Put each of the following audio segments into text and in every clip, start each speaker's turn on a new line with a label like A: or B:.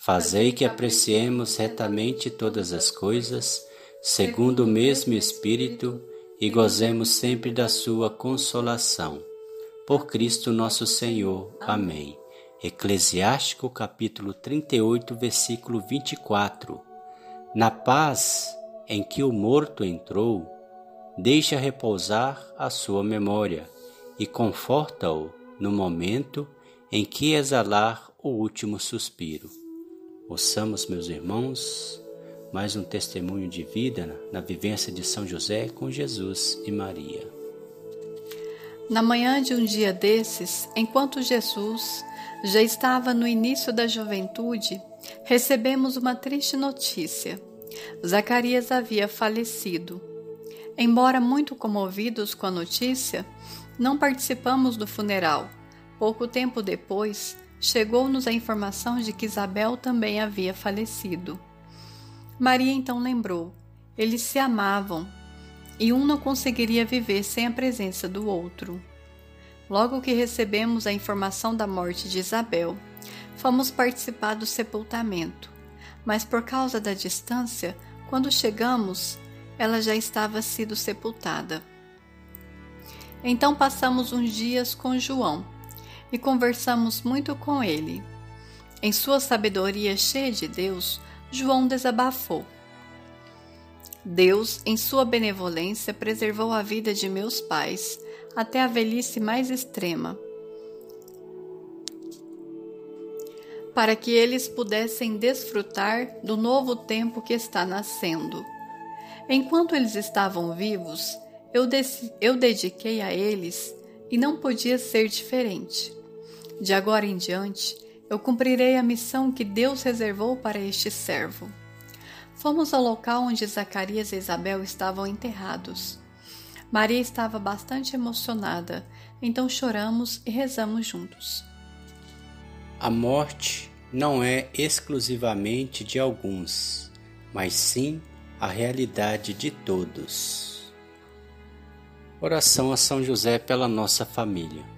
A: Fazei que apreciemos retamente todas as coisas, segundo o mesmo Espírito, e gozemos sempre da Sua consolação. Por Cristo nosso Senhor. Amém. Eclesiástico capítulo 38, versículo 24. Na paz em que o morto entrou, deixa repousar a sua memória e conforta-o no momento em que exalar o último suspiro. Ouçamos, meus irmãos, mais um testemunho de vida na vivência de São José com Jesus e Maria.
B: Na manhã de um dia desses, enquanto Jesus já estava no início da juventude, recebemos uma triste notícia. Zacarias havia falecido. Embora muito comovidos com a notícia, não participamos do funeral. Pouco tempo depois, chegou-nos a informação de que Isabel também havia falecido. Maria então lembrou: eles se amavam e um não conseguiria viver sem a presença do outro. Logo que recebemos a informação da morte de Isabel, fomos participar do sepultamento, mas por causa da distância, quando chegamos, ela já estava sido sepultada. Então passamos uns dias com João e conversamos muito com ele. Em sua sabedoria cheia de Deus, João desabafou. Deus, em sua benevolência, preservou a vida de meus pais até a velhice mais extrema, para que eles pudessem desfrutar do novo tempo que está nascendo. Enquanto eles estavam vivos, eu, eu dediquei a eles e não podia ser diferente. De agora em diante, eu cumprirei a missão que Deus reservou para este servo. Fomos ao local onde Zacarias e Isabel estavam enterrados. Maria estava bastante emocionada, então choramos e rezamos juntos.
A: A morte não é exclusivamente de alguns, mas sim a realidade de todos. Oração a São José pela nossa família.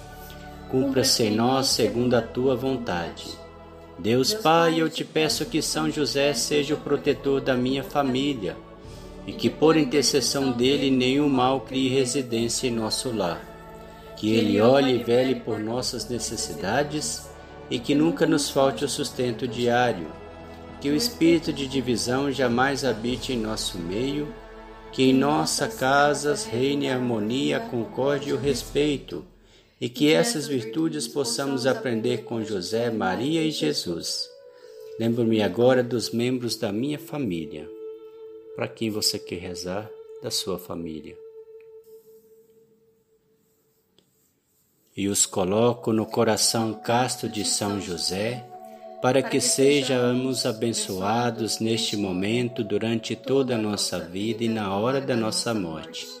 A: cumpra-se em nós segundo a tua vontade. Deus Pai, eu te peço que São José seja o protetor da minha família e que por intercessão dele nenhum mal crie residência em nosso lar. Que ele olhe e vele por nossas necessidades e que nunca nos falte o sustento diário. Que o espírito de divisão jamais habite em nosso meio. Que em nossa casas reine a harmonia, a concórdia e o respeito e que essas virtudes possamos aprender com José, Maria e Jesus. Lembro-me agora dos membros da minha família. Para quem você quer rezar da sua família. E os coloco no coração casto de São José, para que sejamos abençoados neste momento durante toda a nossa vida e na hora da nossa morte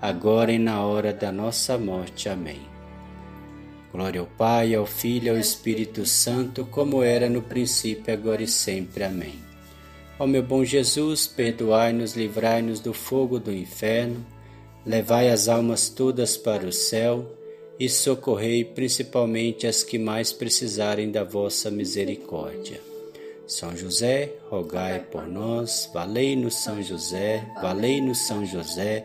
A: agora e na hora da nossa morte. Amém. Glória ao Pai, ao Filho e ao Espírito Santo, como era no princípio, agora e sempre. Amém. Ó meu bom Jesus, perdoai-nos, livrai-nos do fogo do inferno levai as almas todas para o céu e socorrei principalmente as que mais precisarem da vossa misericórdia. São José, rogai por nós, valei-nos São José, valei-nos São José,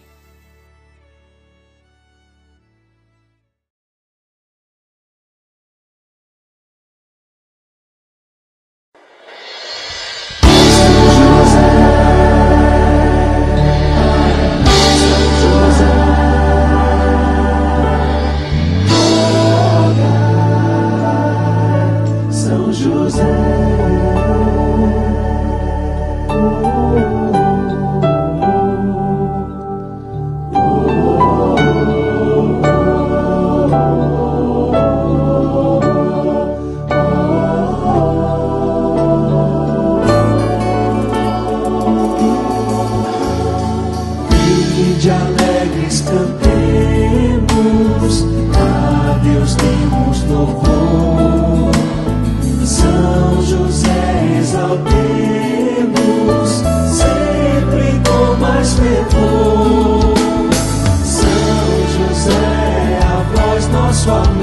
A: de alegres cantemos, a Deus demos louvor. São José
C: exaltemos, sempre com mais fervor. São José, a voz nosso amor.